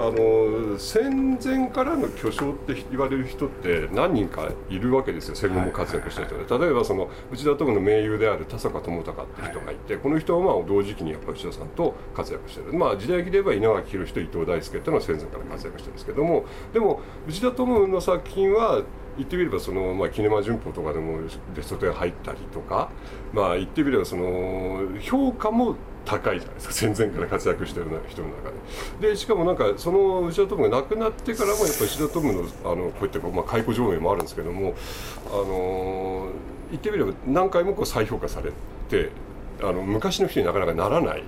あの戦前からの巨匠って言われる人って何人かいるわけですよ。戦後も活躍した人で、例えばその内田友の盟友である田坂智隆って人がいて、はい、この人はまあ同時期にやっぱり内田さんと活躍してる、まあ、時代劇で言えば稲垣宏と伊藤大輔っていうのは戦前から活躍してるんですけども。でも内田友の作品は言ってみればその、まあ、キネマ旬報とかでもベスト10入ったりとか、まあ、言ってみればその評価も高いじゃないですか。戦前から活躍してる人の中で。でしかもなんかその内田トムが亡くなってからもやっぱり石田トムのあのこういった、まあ、解雇上映もあるんですけどもあの言ってみれば何回もこう再評価されてあの昔の人になかなかならない。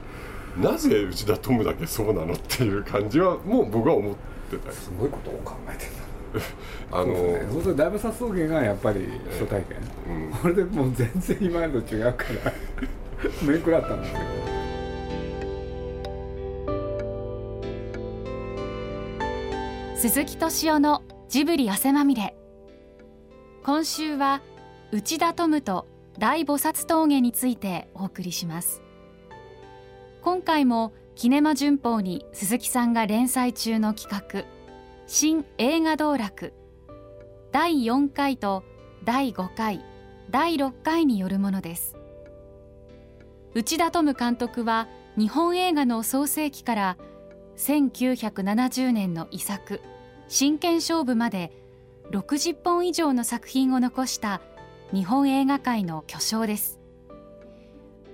なぜ内田トムだけそうなのっていう感じはもう僕は思ってたすごいことを考えてる あのそうするとだいぶ殺草原がやっぱり初体験、えーうん、これでもう全然今までと違うから 面食らったんですけど。鈴木敏夫のジブリ汗まみれ。今週は内田トムと大菩薩峠についてお送りします。今回もキネマ旬報に鈴木さんが連載中の企画新映画道楽。第4回と第5回第6回によるものです。内田トム監督は日本映画の創世期から1970年の遺作真剣勝負まで60本以上の作品を残した日本映画界の巨匠です。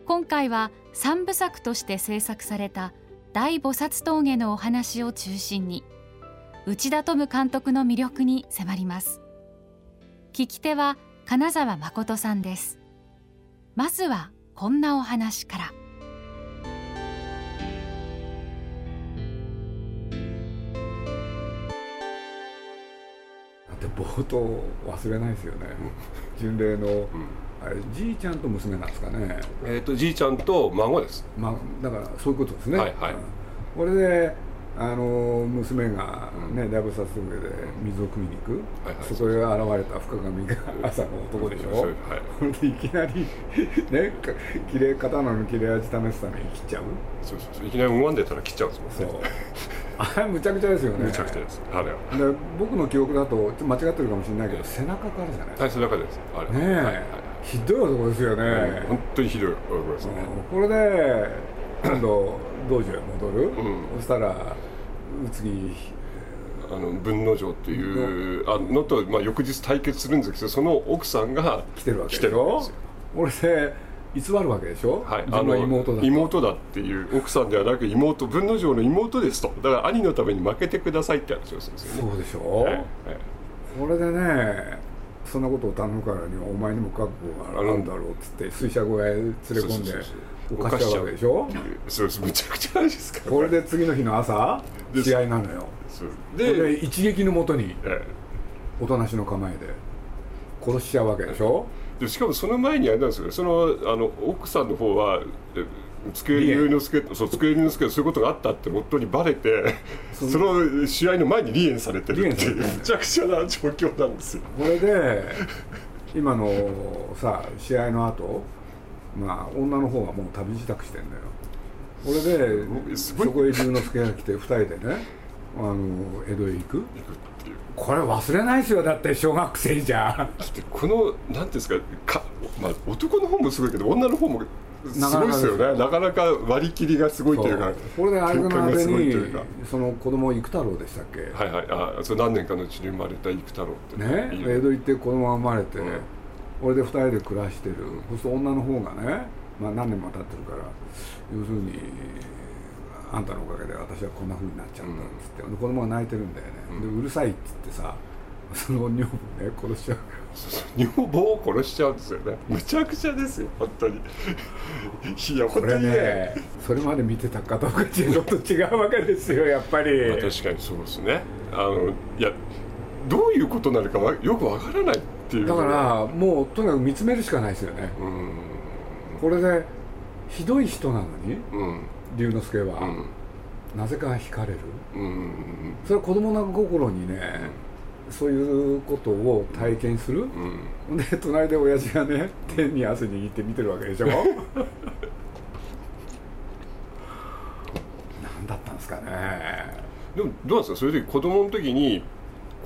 今回は3部作として制作された大菩薩峠のお話を中心に内田トム監督の魅力に迫ります。聞き手は金沢誠さんです。まずはこんなお話から。冒頭忘れないですよね、巡礼の、あれじいちゃんと娘なんですかね。えっ、とじいちゃんと孫です、ま、だからそういうことですね。はいはい、これであの娘がね、だいぶ早速で水を汲みに行く、はいはい、そこへ現れた深上が朝の男でしょ、はい、いきなりねきれい刀の切れ味試すために切っちゃう。そうそうそう。いきなり思わんでたら切っちゃうんですもんね。そうあれむちゃくちゃですよね。むちゃくちゃです。あれは。で僕の記憶だと間違ってるかもしれないけど背中からじゃないはい背中です。あれねえ、はいはい、ひどい男ですよね、うん、本当にひどい男ですね、うん、これで今度道場へ戻る、うん、そしたら次あの文之丞っていうあのと、まあ、翌日対決するんですけどその奥さんが来てるわけでしょ？俺で偽るわけでしょ、はい、あの妹だ妹だっていう奥さんではなく妹文之丞の妹ですと。だから兄のために負けてくださいって話をするんですよね。そうでしょ、はい。はい、これでねそんなことを頼むからにはお前にも覚悟があるんだろうっつって水車小屋へ連れ込んで犯しちゃうわけでしょ？そうです。むちゃくちゃですかこれで次の日の朝試合なのよ。でで一撃のもとにおとなしの構えで殺しちゃうわけでしょ？でしかもその前にあれなんですよそのあの奥さんの方は机龍之介そう机龍之介そういうことがあったって夫にバレてその試合の前に離縁されてるっていうめちゃくちゃな状況なんですよ。これで今のさ試合の後まあ女の方はもう旅支度してんだよ。これでそこへ龍之介が来て2人でねあの江戸へ行くこれ忘れないですよ。だって小学生じゃ。このなんていうんですかか、まあ、男の方もすごいけど女の方もすごいですよね。なかなか割り切りがすごいというかこれで相手の間にその子供生太郎でしたっけ？はいはい。あそれ何年かのうちに生まれた生太郎ってね江戸行って子供が生まれて、うん、これで2人で暮らしてる、うん、そうすると女の方がね、まあ、何年も経ってるから要するにあんたのおかげで私はこんなふうになっちゃったっつって、うん、子供が泣いてるんだよね、うん、でうるさいっつってさその女房ね殺しちゃう。女房を殺しちゃうんですよね。むちゃくちゃですよ本当に。いやこれねそれまで見てたかどうかちょっと違うわけですよ やっぱり、まあ、確かにそうですね。あのいやどういうことなのかよくわからないっていうだからもうとにかく見つめるしかないですよね、うん、これでひどい人なのに、うん龍之介は、なぜか惹かれる、それは子供の心にね、そういうことを体験する、うん、で隣で親父がね天に汗握って見てるわけでしょ？何だったんですかね。でもどうなんですか？それで子供の時に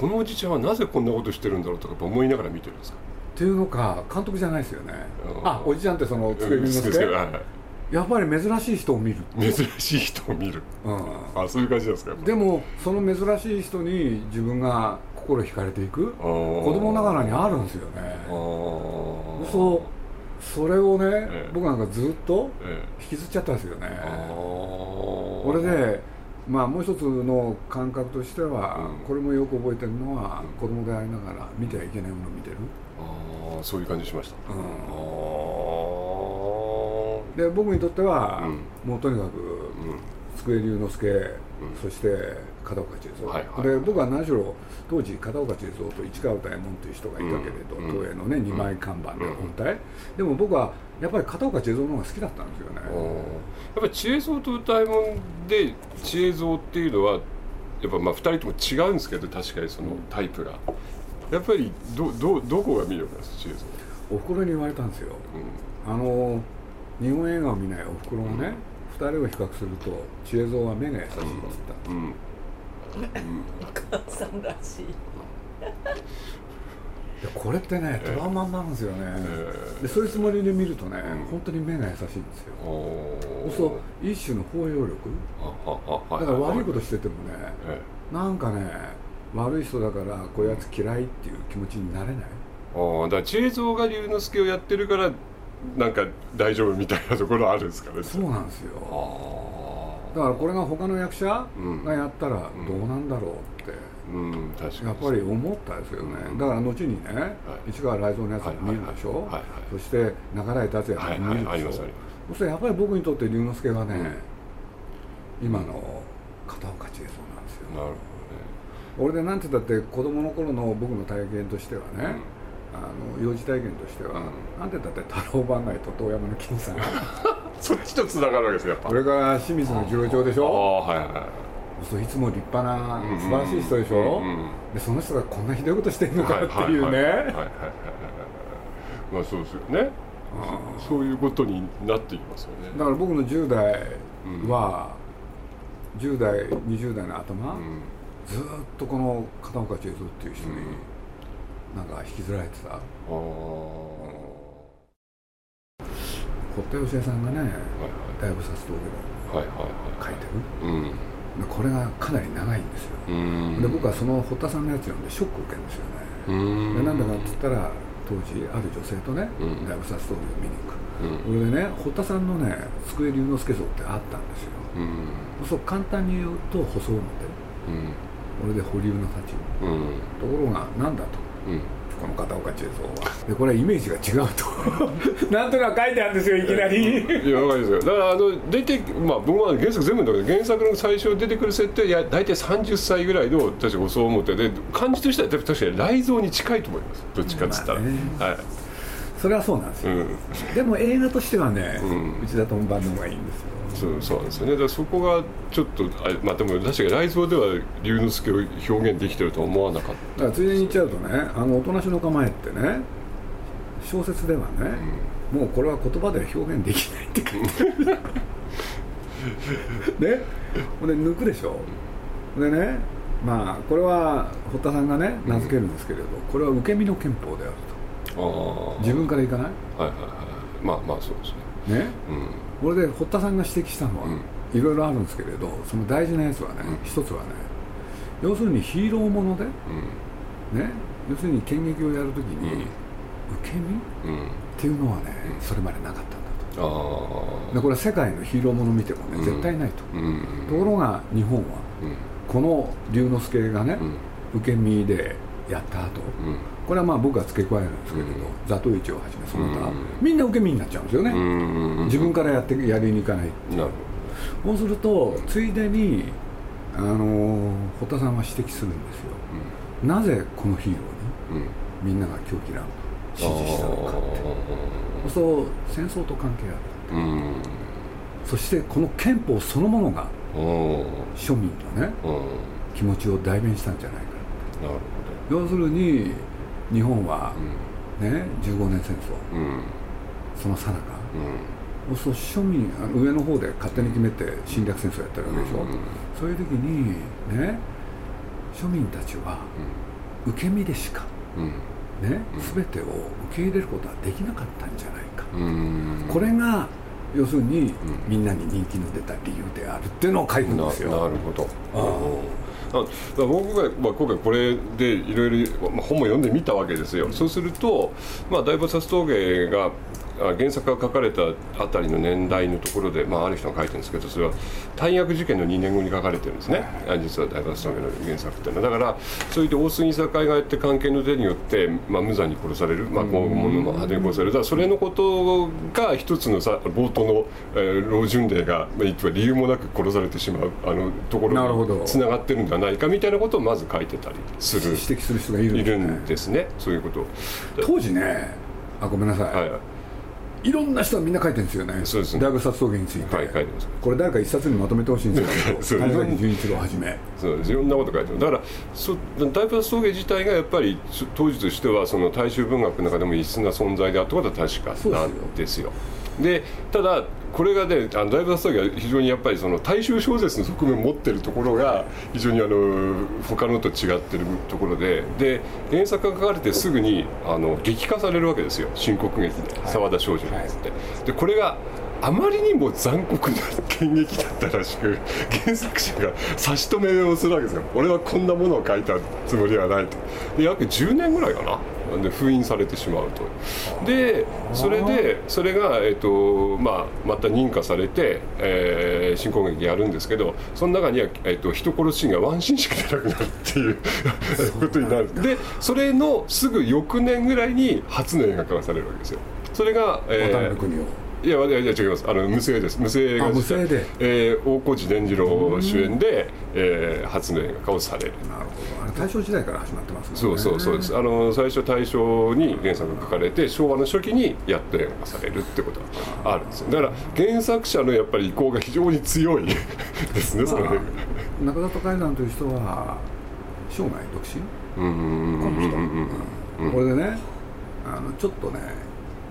このおじちゃんはなぜこんなことしてるんだろうとか思いながら見てるんですか？っていうのか監督じゃないですよね。あおじちゃんってその机見之助、やっぱり珍しい人を見る。珍しい人を見る、うん、あそういう感じですかでもその珍しい人に自分が心惹かれていく。子供ながらにあるんですよね。そうそれをね、ええ、僕なんかずっと引きずっちゃったんですよね、え、これでまあもう一つの感覚としては、うん、これもよく覚えてるのは、うん、子供でありながら見てはいけないものを見てる。ああそういう感じしました、うん、で僕にとっては、もうとにかく、机龍之介、そして片岡千恵蔵、はいはい、で僕は何しろ当時片岡千恵蔵と市川大門という人がいたけれど、うん、東映のね2枚看板で本体、でも僕はやっぱり片岡千恵蔵の方が好きだったんですよね。やっぱり千恵蔵と歌右衛門で千恵蔵っていうのはやっぱまあ2人とも違うんですけど確かにそのタイプが。やっぱりどどどこが魅力なんです千恵蔵おふくろに言われたんですよ、うん、あの日本映画を見ないおふくろがね、うん2人を比較すると知恵蔵は目が優しいっつった、うん。うん、お母さん。らしいいやこれってねトラウマになるん。ですよね、えー、でそういうつもりで見るとね、うん、本当に目が優しいん。ですよそう一種の包容力だから悪いことしててもね、えー、なん。かね悪い人だからこういうやつ嫌いっていう気持ちになれないああだから知恵蔵が龍之介をやってるからなんか大丈夫みたいなところあるんですかね。そうなんですよ。だからこれが他の役者がやったらどうなんだろうって、うん、うん、確かに。やっぱり思ったですよね、うん、だから後にね、はい、市川雷蔵のやつ見るでしょ、はいはい、そして中台達也も見るでしょ、そしてやっぱり僕にとって龍之介はね、今の片岡千恵蔵なんですよ。なるほどね。俺でなんて言ったって子供の頃の僕の体験としてはね、あの幼児体験としては、うん、なんてだって太郎番外と遠山の金さん そっちとつながるわけですよこれから清水の次郎長でしょ？ああはいはい。そういつも立派な素晴らしい人でしょ、うんうん、でその人がこんなひどいことしてんのかっていうね。まあそうですよね。そういうことになっていきますよね。だから僕の10代は、うん、10代20代の頭、うん、ずっとこの片岡千恵蔵っていう人に、なんか引きずられてた。堀田芳恵さんがね、はいはい、大菩薩道下の書いてる、うん、これがかなり長いんですよ。で僕はその堀田さんのやつ読んでショックを受けるんですよね。でなんだかって言ったら当時ある女性とね、うん、大菩薩道下を見に行く。これでね堀田さんのね机龍之介像ってあったんですよ、うん、そう簡単に言うと細表、うん、これで保留の立場、うん、ところが何だと。うんこの片岡千恵蔵は。でこれはイメージが違うと。なんとなく書いてあるんですよいきなり。いや分かりますよ。だからあの出てまあ僕は原作全部だけど原作の最初出てくる設定や大体30歳ぐらいの確かそう思ってで感じとしては確かに雷蔵に近いと思います。どっちかっつったら、まあ、はいそれはそうなんですよ、うん、でも映画としてはね、うん、内田とも版の方がいいんですよ。そうそうなんですよね。だからそこがちょっとあまあでも確かに雷蔵では龍之介を表現できてるとは思わなかった。だからついでに言っちゃうとね「あのおとなしの構え」ってね小説ではね、うん、もうこれは言葉では表現できないって書いてる。ね。ほんで抜くでしょ。でねまあこれは堀田さんがね名付けるんですけれど、これは受け身の憲法であると自分からいかない？はいはいはい。まあまあそうですね。ね、うん、これで堀田さんが指摘したのは、いろいろあるんですけれどその大事なやつはね、うん、一つはね要するにヒーローもので、うん、ね？要するに剣撃をやるときに、受け身、うん、っていうのはね、それまでなかったんだと。でこれは世界のヒーローもの見てもね、絶対ないと、ところが日本は、この龍之介がね、受け身でやった後、これはまあ僕は付け加えるんですけれど、座頭市をはじめその他、みんな受け身になっちゃうんですよね、自分からやってやりに行かないなるほど。そうするとついでにあの堀田さんは指摘するんですよ、なぜこのヒーローにみんなが狂気乱支持したのかって。そう戦争と関係あるそしてこの憲法そのものが庶民のね気持ちを代弁したんじゃないか要するに日本は、ね15年戦争、そのさなか、そう庶民あの上の方で勝手に決めて侵略戦争やってるわけでしょ、うん、そういう時にね庶民たちは受け身でしか、うん、ね、全てを受け入れることはできなかったんじゃないか、うん、これが要するに、みんなに人気の出た理由であるっていうのを書いてるんですよ。なるほど。あ僕が、まあ、今回これでいろいろ本も読んでみたわけですよ、そうすると、まあ、大菩薩峠が原作が書かれたあたりの年代のところで、まあ、ある人が書いてるんですけどそれは大学受験の2年後に書かれてるんですね。実は大罰峠の原作っていうのは。だからそういって大杉栄がやって関係の手によって、まあ、無残に殺される、まあ、今後も派手に殺される。だそれのことが一つのさ冒頭の、えー、老巡礼が、まあ、理由もなく殺されてしまうあのところにつながってるんじゃないかみたいなことをまず書いてたりする。指摘する人がいるんですね。そういうこと。当時ねあごめんなさい、はいいろんな人がみんな書いてるんですよね、そうですね。大仏殺峠について、はい、書いてます。これ、誰か一冊にまとめてほしいんですけど、谷崎潤一郎はじめ、そうです。いろんなこと書いてる、だからそ、大仏殺峠自体がやっぱり、当時としては、その大衆文学の中でも異質な存在であったことは確かなんですよ。でただこれがねあの大仏殺峠は非常にやっぱりその大衆小説の側面を持ってるところが非常にあの他のと違ってるところでで原作が書かれてすぐにあの劇化されるわけですよ。新国劇で。澤田少女のやつって。でこれがあまりにも残酷な剣劇だったらしく原作者が差し止めをするわけですよ。俺はこんなものを書いたつもりはないと。で約10年ぐらいかな。で封印されてしまうと。でそれでそれが、えーとまあ、また認可されて、えー、新攻撃やるんですけどその中には、えーと、人殺しがワンシーンしか出なくなるっていう ことになる。でそれのすぐ翌年ぐらいに初の映画化がされるわけですよ。それが、えーいやいや違います。あの無声です。無声が無声で、えー、大河内伝次郎主演で、えー、初の映画化をされる。なるほど。大正時代から始まってますね。そうそうそうです。あの最初大正に原作が書かれて昭和の初期にやっと映画化されるってことがあるんですよ。だから原作者のやっぱり意向が非常に強い。ですねその中里海岸という人は生涯独身？うんうんうんうんうんうんこれでねあのちょっとね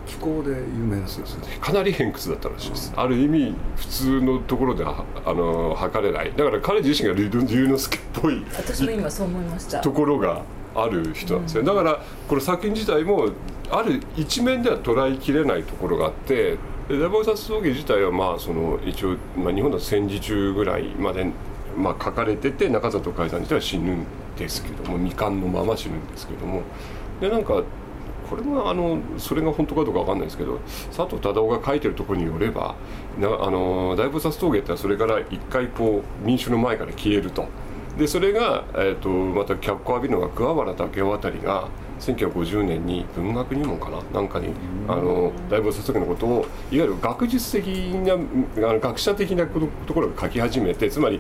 気候で有名ですかなり偏屈だったらしいです、うん、ある意味普通のところであの測れない。だから彼自身が龍之介っぽい私も今そう思いました。ところがある人なんですよ、うん、だからこの作品自体もある一面では捉えきれないところがあって大菩薩葬儀自体はまあその一応、まあ、日本だと戦時中ぐらいまで、まあ、書かれてて中里海さん自体は死ぬんですけども未完のまま死ぬんですけども。でなんかこれもあのそれが本当かどうか分かんないですけど佐藤忠夫が書いてるところによればなあの大菩薩峠ってそれから一回こう民主の前から消えると。でそれが、えーと、また脚光浴びるのが桑原武雄あたりが1950年に文学入門かな？なんかにあの大菩薩峠のことをいわゆる学術的なあの学者的なところが書き始めてつまり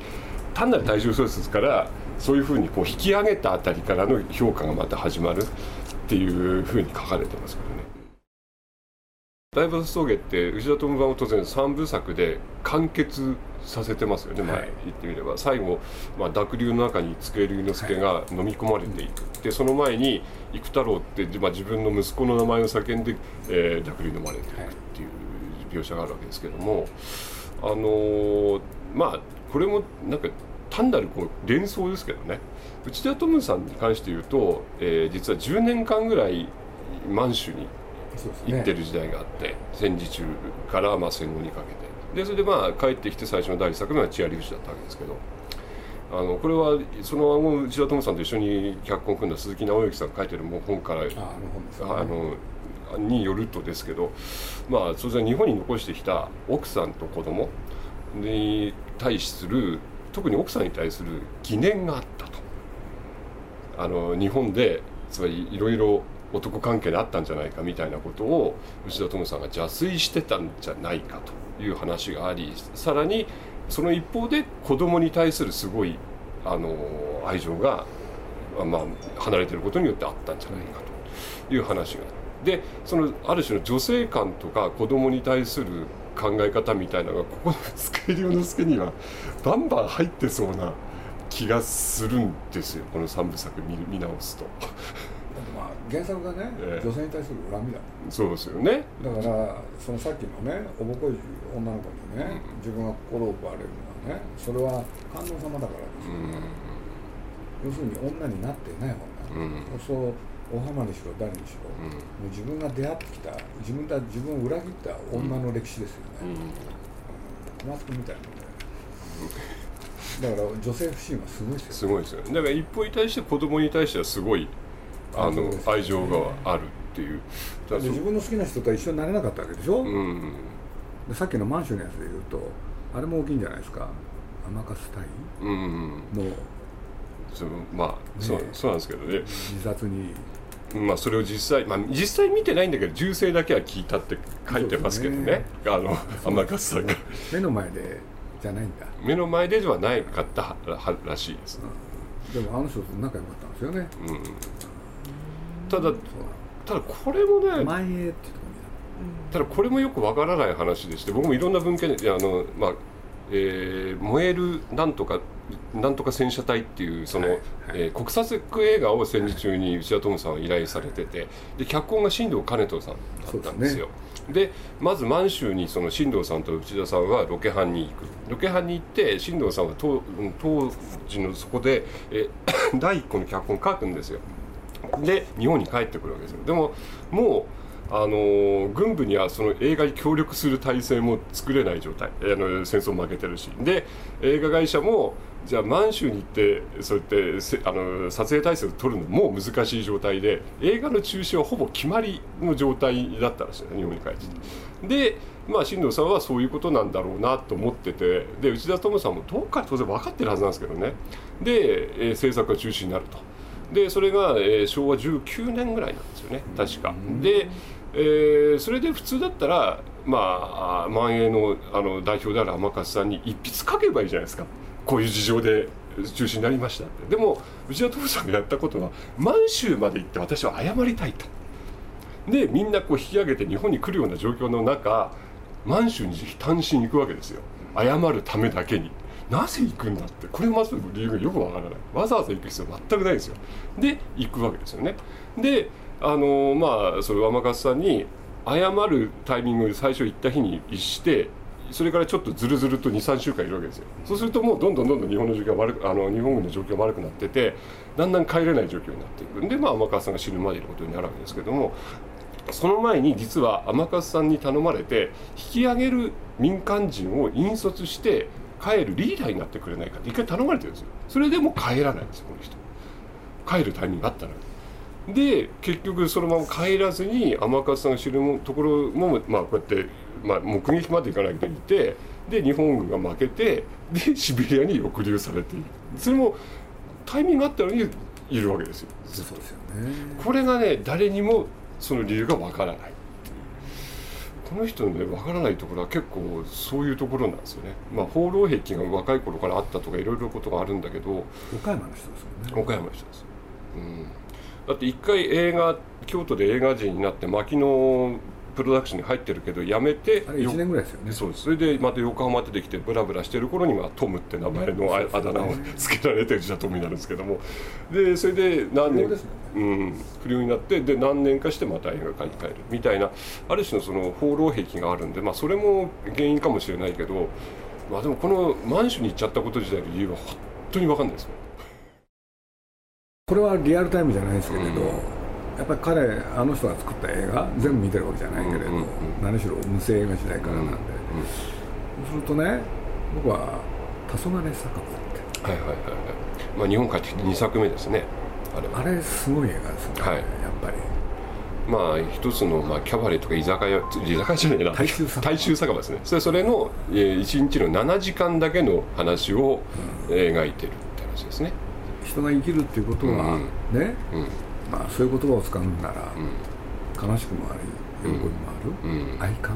単なる大衆小説からそういうふうにこう引き上げたあたりからの評価がまた始まるっていうふうに書かれてますけどね。大仏峠って内田智版を当然3部作で完結させてますよね、はい、言ってみれば。最後、まあ、濁流の中に机龍之介が飲み込まれていく、はい、でその前に幾太郎って、まあ、自分の息子の名前を叫んで、えー、濁流飲まれていくっていう描写があるわけですけども、あのー、まあこれもなんか単なるこう連想ですけどね。内田トムさんに関して言うと、えー、実は10年間ぐらい満州に行ってる時代があって、ね、戦時中からまあ戦後にかけて。でそれでまあ帰ってきて最初の第一作目は「チアリフシ」だったわけですけどあのこれはその内田トムさんと一緒に脚本を組んだ鈴木直之さんが書いてる本からあのによるとですけどまあそれは日本に残してきた奥さんと子供に対する特に奥さんに対する疑念があったと。あの日本でつまりいろいろ男関係であったんじゃないかみたいなことを内田智さんが邪推してたんじゃないかという話がありさらにその一方で子供に対するすごいあの愛情が、まあ、離れてることによってあったんじゃないかという話がでそのある種の女性観とか子供に対する考え方みたいなのがここの机龍之介にはバンバン入ってそうな気がするんですよ。この3部作見見直すと。まあ、原作がね、えー、女性に対する恨みだ。そうですよね。だからそのさっきのねおぼこい女の子にね、うん、自分が心を奪われるのはねそれは観音様だからですよ、ね、うん、要するに女になってない女、うん、そう大浜にしろ誰にしろ、うん、もう自分が出会ってきた自分だ自分を裏切った女の歴史ですよね、うん、小松君みたいなだから女性不信はすごいですよ、ね、すごいですよだから一方に対して子供に対してはすごいあの、ね、愛情があるっていう。自分の好きな人とは一緒になれなかったわけでしょ、うん、でさっきのマンションのやつでいうとあれも大きいんじゃないですか？甘春隊の、うん。そのまあ、ね、そうそうなんですけどね。自殺にまあ、それを実際、まあ、実際見てないんだけど銃声だけは聞いたって書いてますけどね。ね。あの天勝さんが。目の前でじゃないんだ。目の前でではないかったらしいです、うん、でもあの人と仲良かったんですよね、うん、ただただこれもね前へってただこれもよくわからない話でして僕もいろんな文献であの、まあえー、燃えるなんとかなんとか戦車隊っていうその、はいはい、えー、国策映画を戦時中に内田トムさんは依頼されててで脚本が新藤兼人さんだったんですよ。でまず満州にその新藤さんと内田さんはロケハンに行く。ロケハンに行って新藤さんは当当時のそこで、えー、第一個の脚本書くんですよ。で日本に帰ってくるわけですよ。でももうあの軍部にはその映画に協力する体制も作れない状態。あの戦争負けてるし。で映画会社もじゃあ満州に行ってそうやってあの撮影体制を取るのも難しい状態で映画の中止はほぼ決まりの状態だったらしい日本に帰ってでまあ新藤さんはそういうことなんだろうなと思っててで内田智さんもどっか当然分かってるはずなんですけどね。で、えー、制作が中止になると。でそれが、えー、昭和19年ぐらいなんですよね。確か。でえー、それで普通だったらまあ万栄のあの代表である天勝さんに一筆書けばいいじゃないですか。こういう事情で中止になりました。ってでも内田徹さんがやったことは満州まで行って私は謝りたいと。でみんなこう引き上げて日本に来るような状況の中満州に単身行くわけですよ。謝るためだけに。なぜ行くんだって。これまず理由がよくわからない。わざわざ行く必要は全くないですよ。で行くわけですよね。であのまあそれ天勝さんに謝るタイミングで最初行った日にしてそれからちょっとずるずると23週間いるわけですよ。そうするともうどんどんどんどん日本の状況悪あの日本軍の状況が悪くなっててだんだん帰れない状況になっていく。んでまあ天勝さんが死ぬまでいることになるわけですけどもその前に実は天勝さんに頼まれて引き上げる民間人を引率して帰るリーダーになってくれないかって一回頼まれてるんですよ。それでも帰らないんですよこの人。帰るタイミングがあったのに。で結局そのまま帰らずに天勝さんが知るところも、まあ、こうやって、まあ、目撃まで行かなきゃいけてで日本軍が負けてでシベリアに抑留されている。それもタイミングがあったのにいるわけですよ。そうですよね。これがね誰にもその理由がわからない。この人のねわからないところは結構そういうところなんですよね。まあ放浪癖が若い頃からあったとかいろいろことがあるんだけど岡山の人ですよね。岡山の人です。うんだって一回映画京都で映画人になって牧野プロダクションに入ってるけど辞めてあれ1年ぐらいですよね。そうです。それでまた横浜出てきてブラブラしてる頃にはトムって名前のああだ名を付けられて内田トムになるんですけども。でそれで何年、ね、うん不良になってで何年かしてまた映画館に帰るみたいなある種のその放浪癖があるんでまあそれも原因かもしれないけどまあでもこのマンションに行っちゃったこと自体の理由は本当に分かんないですよこれはリアルタイムじゃないですけれど、やっぱり彼あの人が作った映画全部見てるわけじゃないけれど、何しろ無声映画時代からなんで、そうするとね僕は「黄昏酒場」って。はいはいはいはい。まあ日本帰ってきて2作目ですね。あれあれすごい映画ですね、はい、やっぱり。まあ一つの、まあ、キャバレーとか居酒屋居酒屋じゃないな。大衆酒場。ですね。それそれの、えー、1日の7時間だけの話を、うん、描いてるって話ですね人が生きるっていうことはね、まあ、そういう言葉を使うなら、悲しくもあり喜びもある、愛感、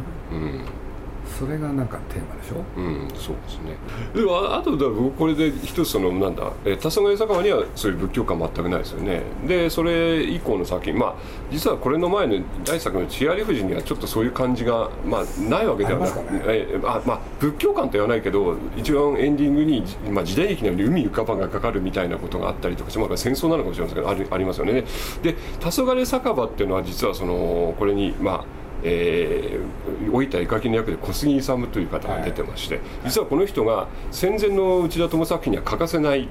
それがなんかテーマでしょ？うんそうですね。でもあとだ僕これで一つそのなんだえ黄昏酒場にはそういう仏教感全くないですよね。でそれ以降の作品まあ実はこれの前の第一作の「千有富士」にはちょっとそういう感じがまあないわけではなく、ね、えあまあ仏教観とは言わないけど一番エンディングに、まあ、時代劇のように海浮かばがかかるみたいなことがあったりとかして、まあ、戦争なのかもしれませんけどありますよね。で黄昏酒場っていうのは実はそのこれにまあえー、老いた絵描きの役で小杉勇という方が出てまして、はい、実はこの人が戦前の内田智作品には欠かせない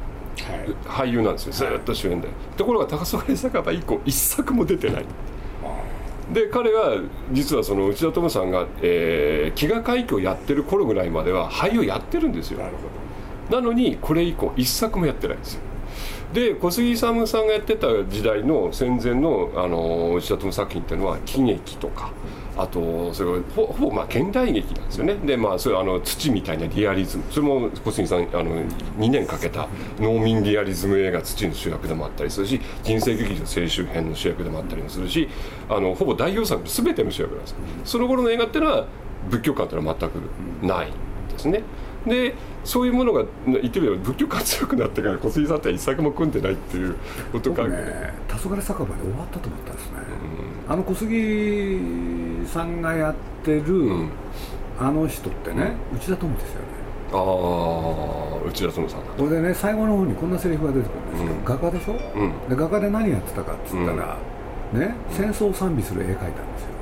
俳優なんですよ、ずっと主演で、ところが高曽根酒場以降一作も出てない。で彼は実はその内田智さんが、えー、飢餓海峡やってる頃ぐらいまでは俳優やってるんですよ。なのにこれ以降一作もやってないんですよで小杉勇さんがやってた時代の戦前のあの内田智作品っていうのは喜劇とかあとそれほほぼまあ現代劇なんですよね。でまあそれあの土みたいなリアリズム。それも小杉さんあの2年かけた農民リアリズム映画土の主役でもあったりするし人生劇場青春編の主役でもあったりもするしあのほぼ代表作の全ての主役なんです。その頃の映画っていうのは仏教観というのは全くないですね。でそういうものが言ってみれば仏教観強くなってから小杉さんって一作も組んでないっていうことか、ね、黄昏酒場で終わったと思ったんですね、うん、あの小杉さんがやってる、うん、あの人ってね、うん、内田智ですよねああ内田智さんこれでね最後の方にこんなセリフが出てくるんですよ、画家でしょ、で画家で何やってたかっつったら、ね戦争を賛美する絵描いたんですよ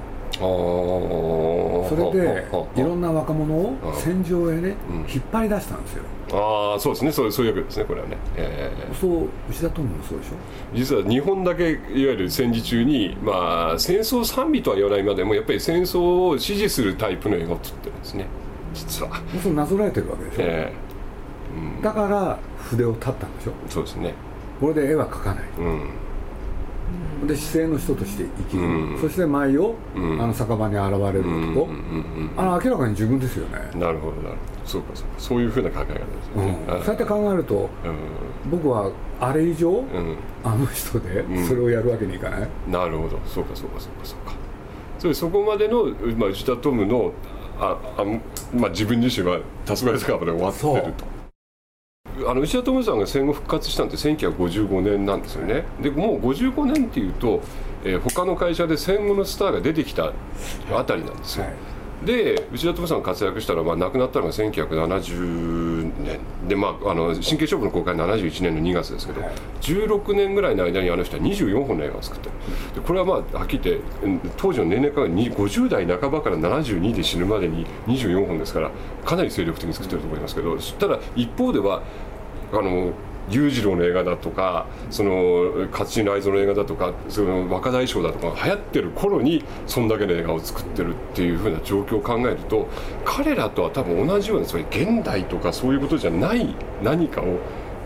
それでいろんな若者を戦場へね、引っ張り出したんですよ。ああそうですね。そうそういうわけですねこれはね、えー、そう内田トムもそうでしょ？実は日本だけいわゆる戦時中にまあ戦争賛美とは言わないまでもやっぱり戦争を支持するタイプの映画を撮ってるんですね。実は。そうなぞらえてるわけでしょ、えーうん、だから筆を立ったんでしょ？そうですね。これで絵は描かない、うんで姿勢の人として生きる、うん、そして舞を、うん、あの酒場に現れる男、あの明らかに自分ですよね。なるほどなるほど。そうかそうか。そういうふうな考え方ですね、うん、そうやって考えると、僕はあれ以上、あの人でそれをやるわけにいかない、なるほど。そうかそうかそうかそうか。それそこまでの、まあ、内田トムのああ、まあ、自分自身は黄昏酒場で終わってるとあの内田智さんが戦後復活したのって1955年なんですよね。でもう55年っていうと、えー、他の会社で戦後のスターが出てきたあたりなんですよ、はい。で内田智さんが活躍したら、まあ、亡くなったのが1970年。で、まあ、あの神経勝負の公開71年の2月ですけど、はい、16年ぐらいの間にあの人は24本の映画を作ってるでこれはまあはっきり言って当時の年齢間が50代半ばから72で死ぬまでに24本ですからかなり精力的に作ってると思いますけどただ一方ではあの裕次郎の映画だとかその勝新雷蔵の映画だとかその若大将だとか流行ってる頃にそんだけの映画を作ってるっていうふうな状況を考えると彼らとは多分同じようなそれ現代とかそういうことじゃない何かを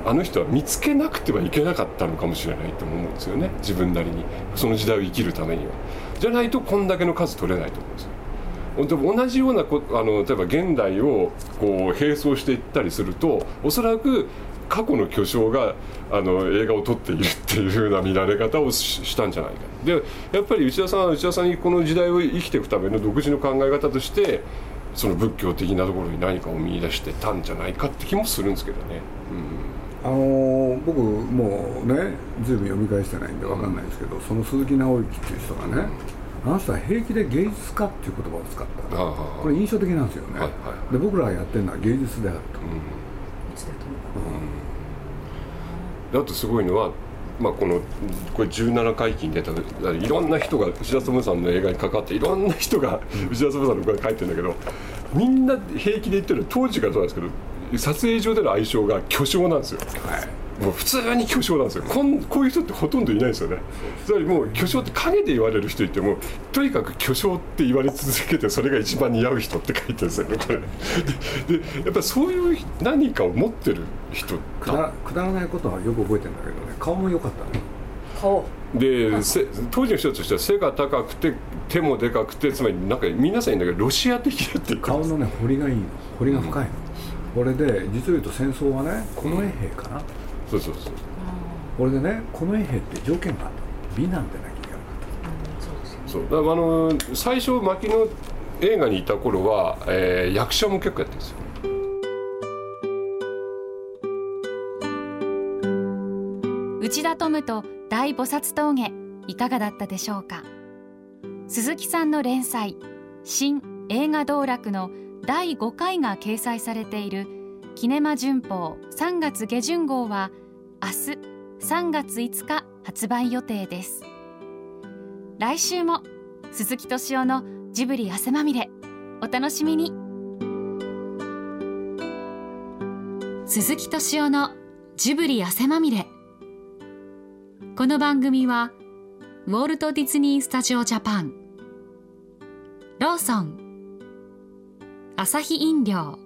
あの人は見つけなくてはいけなかったのかもしれないと思うんですよね。自分なりに。その時代を生きるためには。じゃないとこんだけの数取れないと思うんですよ。同じようなこあの例えば現代をこう並走していったりするとおそらく過去の巨匠があの映画を撮っているっていうふうな見られ方をしたんじゃないか。でやっぱり内田さんは内田さんにこの時代を生きていくための独自の考え方としてその仏教的なところに何かを見出してたんじゃないかって気もするんですけどね。うん、あのー、僕もうね随分読み返してないんで分かんないですけど、うん、その鈴木直之っていう人がね、あの人は平気で芸術家っていう言葉を使った。これ印象的なんですよね、はいはい、で僕らがやってるのは芸術であると、うんあとすごいのは、まあ、このこれ17回忌に出たいろんな人が内田勉さんの映画に関わっていろんな人が内田勉さんの声書いてるんだけどみんな平気で言ってる当時からそうなんですけど撮影上での相性が巨匠なんですよ。はいもう普通に巨匠なんですよ。こんこういう人ってほとんどいないですよね。つまりもう巨匠って陰で言われる人いてもとにかく巨匠って言われ続けてそれが一番似合う人って書いてるんですよね。これ。ででやっぱりそういう何かを持ってる人くだくだらないことはよく覚えてるんだけどね。顔も良かったね。顔。で当時の人としては背が高くて手もでかくてつまりなんか皆さん言うんだけどロシア的だって顔のね彫りがいいの。彫りが深いの、うん、これで実を言うと戦争はね近衛兵かな、うんそうそうそう。これでねこの衛兵って条件があった美男でなきゃいけなかった、そうだからあの最初牧野映画にいた頃は、えー、役者も結構やってるんですよ。内田トムと大菩薩峠いかがだったでしょうか。鈴木さんの連載新映画道楽の第5回が掲載されているキネマ旬報3月下旬号は明日3月5日発売予定です。来週も鈴木敏夫のジブリ汗まみれお楽しみに。鈴木敏夫のジブリ汗まみれ。この番組はウォルト・ディズニー・スタジオ・ジャパン。ローソン。アサヒ飲料。